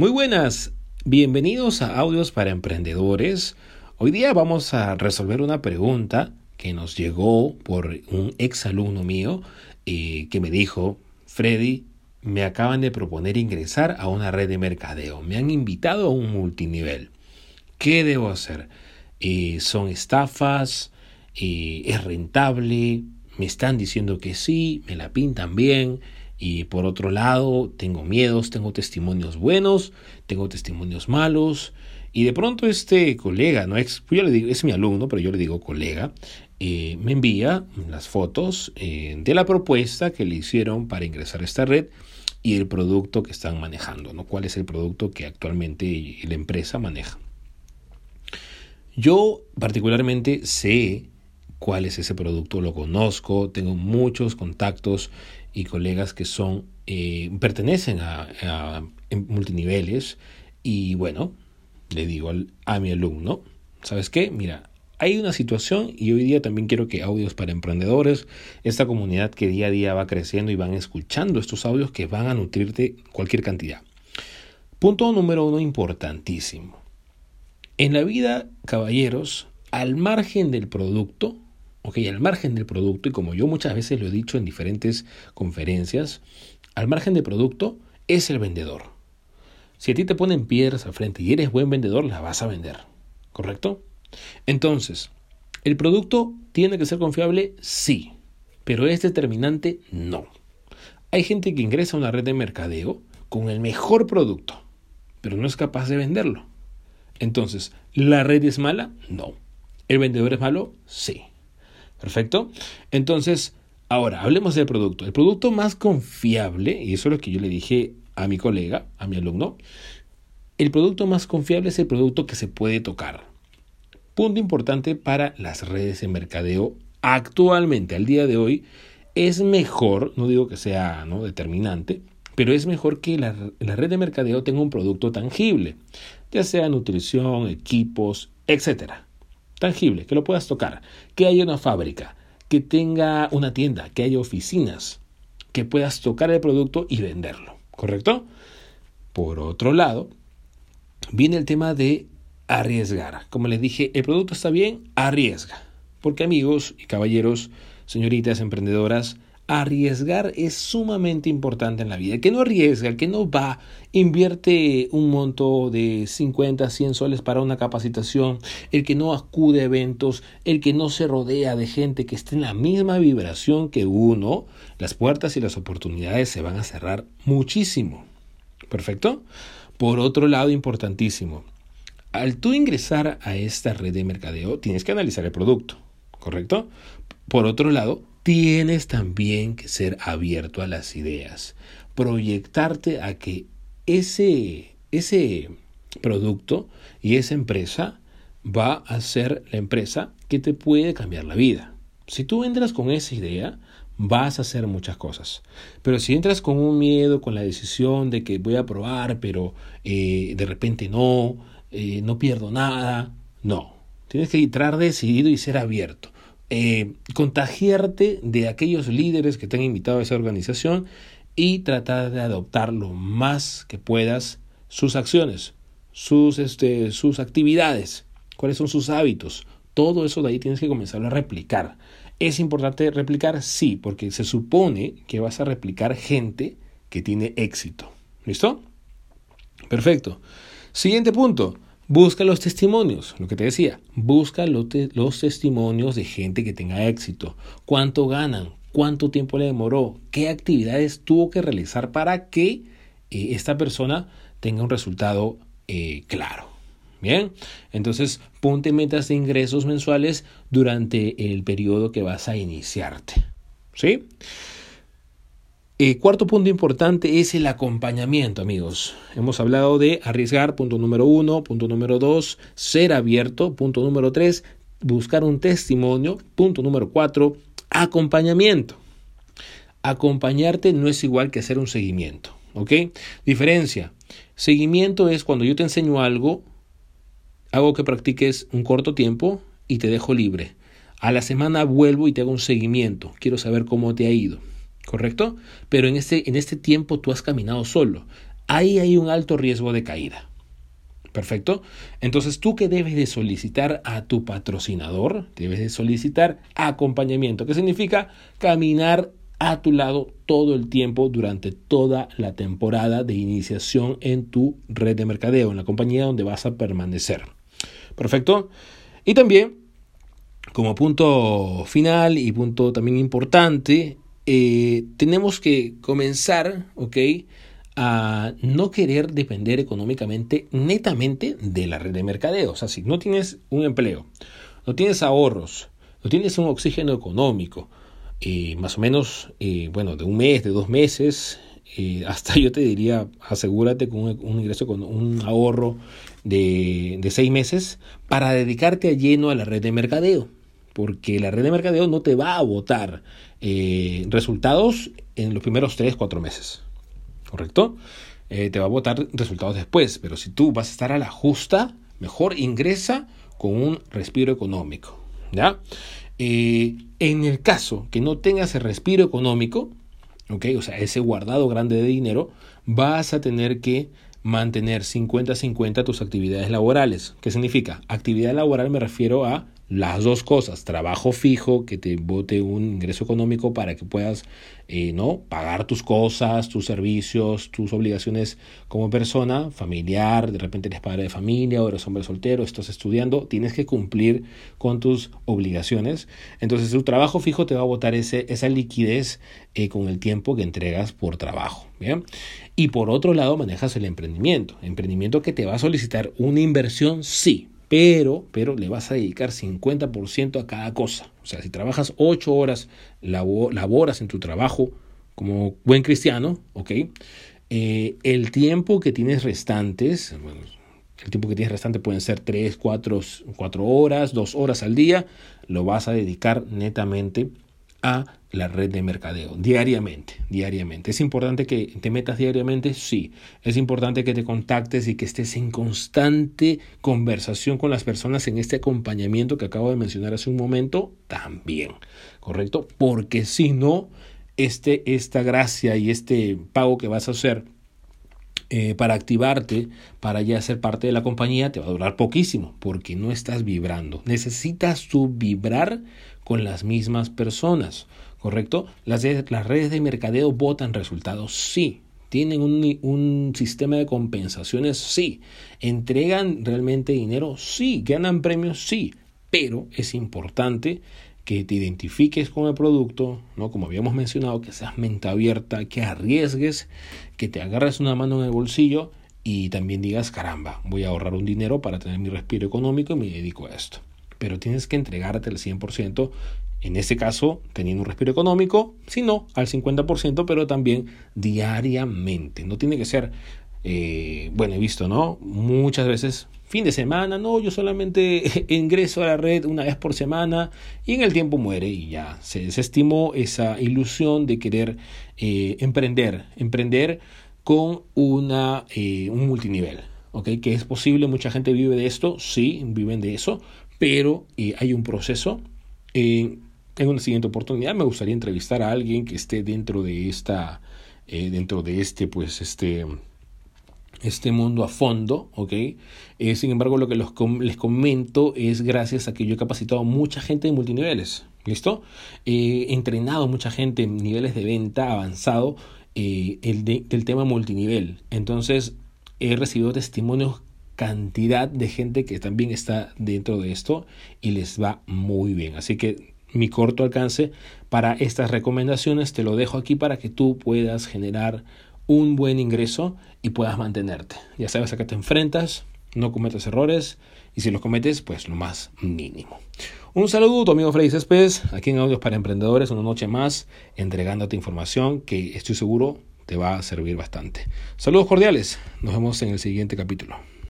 Muy buenas, bienvenidos a Audios para Emprendedores. Hoy día vamos a resolver una pregunta que nos llegó por un ex alumno mío eh, que me dijo, Freddy, me acaban de proponer ingresar a una red de mercadeo, me han invitado a un multinivel. ¿Qué debo hacer? Eh, ¿Son estafas? Eh, ¿Es rentable? Me están diciendo que sí, me la pintan bien. Y por otro lado, tengo miedos, tengo testimonios buenos, tengo testimonios malos. Y de pronto este colega, no es, yo le digo, es mi alumno, pero yo le digo colega, eh, me envía las fotos eh, de la propuesta que le hicieron para ingresar a esta red y el producto que están manejando, ¿no? ¿Cuál es el producto que actualmente la empresa maneja? Yo particularmente sé cuál es ese producto, lo conozco, tengo muchos contactos y colegas que son eh, pertenecen a, multiniveles y bueno, le digo a mi alumno, ¿sabes qué? Mira, hay una situación y hoy día también quiero que audios para emprendedores, esta comunidad que día a día va creciendo y van escuchando estos audios que van a nutrirte cualquier cantidad. Punto número uno importantísimo. En la vida, caballeros, al margen del producto, ok, al margen del producto, y como yo muchas veces lo he dicho en diferentes conferencias, al margen del producto es el vendedor. Si a ti te ponen piedras al frente y eres buen vendedor, las vas a vender. ¿Correcto? Entonces, ¿el producto tiene que ser confiable? Sí. Pero es determinante? No. Hay gente que ingresa a una red de mercadeo con el mejor producto, pero no es capaz de venderlo. Entonces, ¿la red es mala? No. ¿El vendedor es malo? Sí. Perfecto. Entonces, ahora hablemos del producto. El producto más confiable, y eso es lo que yo le dije a mi colega, a mi alumno, el producto más confiable es el producto que se puede tocar. Punto importante para las redes de mercadeo actualmente, al día de hoy, es mejor, no digo que sea ¿no? determinante, pero es mejor que la, la, red de mercadeo tenga un producto tangible, ya sea nutrición, equipos, etcétera tangible, que lo puedas tocar, que haya una fábrica, que tenga una tienda, que haya oficinas, que puedas tocar el producto y venderlo, ¿correcto? Por otro lado, viene el tema de arriesgar. Como les dije, el producto está bien, arriesga. Porque amigos y caballeros, señoritas emprendedoras, arriesgar es sumamente importante en la vida. El que no arriesga, el que no va, invierte un monto de 50, 100 soles para una capacitación, el que no acude a eventos, el que no se rodea de gente que esté en la misma vibración que uno, las puertas y las oportunidades se van a cerrar muchísimo. ¿Perfecto? Por otro lado, importantísimo, al tú ingresar a esta red de mercadeo, tienes que analizar el producto, ¿correcto? Por otro lado, tienes también que ser abierto a las ideas, proyectarte a que ese, ese producto y esa empresa va a ser la empresa que te puede cambiar la vida. Si tú entras con esa idea, vas a hacer muchas cosas. Pero si entras con un miedo, con la decisión de que voy a probar, pero eh, de repente no, eh, no pierdo nada, no. Tienes que entrar decidido y ser abierto. Eh, contagiarte de aquellos líderes que te han invitado a esa organización y tratar de adoptar lo más que puedas sus acciones, sus, este, sus actividades, cuáles son sus hábitos. Todo eso de ahí tienes que comenzar a replicar. ¿Es importante replicar? Sí, porque se supone que vas a replicar gente que tiene éxito. ¿Listo? Perfecto. Siguiente punto. Busca los testimonios, lo que te decía, busca los, testimonios de gente que tenga éxito, cuánto ganan, cuánto tiempo le demoró, qué actividades tuvo que realizar para que eh, esta persona tenga un resultado eh, claro. Bien, entonces ponte metas de ingresos mensuales durante el periodo que vas a iniciarte. ¿Sí? Eh, cuarto punto importante es el acompañamiento, amigos. Hemos hablado de arriesgar, punto número uno, punto número dos, ser abierto, punto número tres, buscar un testimonio, punto número cuatro, acompañamiento. Acompañarte no es igual que hacer un seguimiento, ¿ok? Diferencia. Seguimiento es cuando yo te enseño algo, hago que practiques un corto tiempo y te dejo libre. A la semana vuelvo y te hago un seguimiento. Quiero saber cómo te ha ido. ¿Correcto? Pero en este, en este tiempo tú has caminado solo. ahí hay un alto riesgo de caída. Perfecto. Entonces, tú que debes de solicitar a tu patrocinador, debes de solicitar acompañamiento, que significa caminar a tu lado todo el tiempo durante toda la temporada de iniciación en tu red de mercadeo, en la compañía donde vas a permanecer. Perfecto. Y también, como punto final y punto también importante, eh, tenemos que comenzar, ¿ok? a no querer depender económicamente netamente de la red de mercadeo. O sea, si no tienes un empleo, no tienes ahorros, no tienes un oxígeno económico, eh, más o menos, eh, bueno, de un mes, de dos meses, hasta yo te diría, asegúrate con un, ingreso, con un ahorro de, de seis meses para dedicarte a lleno a la red de mercadeo. Porque la red de mercadeo no te va a votar resultados en los primeros tres, cuatro meses. ¿correcto? Eh, te va a botar resultados después, pero si tú vas a estar a la justa, mejor ingresa con un respiro económico, ¿ya? Eh, en el caso que no tengas el respiro económico, ¿ok? O sea, ese guardado grande de dinero, vas a tener que mantener 50-50 tus actividades laborales. ¿Qué significa? Actividad laboral me refiero a las dos cosas, trabajo fijo que te bote un ingreso económico para que puedas eh, no pagar tus cosas, tus servicios, tus obligaciones como persona, familiar, de repente eres padre de familia o eres hombre soltero, estás estudiando, tienes que cumplir con tus obligaciones. Entonces tu trabajo fijo te va a botar ese, esa liquidez eh, con el tiempo que entregas por trabajo. ¿bien? Y por otro lado manejas el emprendimiento, emprendimiento que te va a solicitar una inversión, sí, pero, pero le vas a dedicar 50% a cada cosa. O sea, si trabajas 8 horas, laboras en tu trabajo como buen cristiano, ¿ok? Eh, el tiempo que tienes restantes, el tiempo que tienes restante pueden ser 3, 4, 4 horas, 2 horas al día, lo vas a dedicar netamente a la red de mercadeo diariamente, diariamente. ¿Es importante que te metas diariamente? Sí. Es importante que te contactes y que estés en constante conversación con las personas en este acompañamiento que acabo de mencionar hace un momento también, ¿correcto? Porque si no, este, esta gracia y este pago que vas a hacer eh, para activarte, para ya ser parte de la compañía, te va a durar poquísimo, porque no estás vibrando. Necesitas tú vibrar con las mismas personas, ¿correcto? Las, redes de mercadeo votan resultados, sí. ¿Tienen un, un, sistema de compensaciones? Sí. ¿Entregan realmente dinero? Sí. ¿Ganan premios? Sí. Pero es importante que te identifiques con el producto, ¿no? Como habíamos mencionado, que seas mente abierta, que arriesgues, que te agarres una mano en el bolsillo y también digas, caramba, voy a ahorrar un dinero para tener mi respiro económico y me dedico a esto pero tienes que entregarte al 100%, en este caso teniendo un respiro económico, si no, al 50%, pero también diariamente. No tiene que ser, eh, bueno, he visto, ¿no? Muchas veces fin de semana, no, yo solamente ingreso a la red una vez por semana y en el tiempo muere y ya se desestimó esa ilusión de querer eh, emprender, emprender con una, eh, un multinivel. ¿ok? Que es posible, mucha gente vive de esto, sí, viven de eso, pero eh, hay un proceso. Eh, en una siguiente oportunidad me gustaría entrevistar a alguien que esté dentro de esta, eh, dentro de este, pues, este, este mundo a fondo, ¿ok? sin embargo, lo que les comento es gracias a que yo he capacitado a mucha gente en multiniveles, ¿listo? he entrenado a mucha gente en niveles de venta avanzado el del tema multinivel. Entonces, he recibido testimonios cantidad de gente que también está dentro de esto y les va muy bien. Así que mi corto alcance para estas recomendaciones te lo dejo aquí para que tú puedas generar un buen ingreso y puedas mantenerte. Ya sabes a qué te enfrentas, no cometas errores y si los cometes, pues lo más mínimo. Un saludo, tu amigo Freddy Céspedes, aquí en Audios para Emprendedores, una noche más, entregándote información que estoy seguro te va a servir bastante. Saludos cordiales, nos vemos en el siguiente capítulo.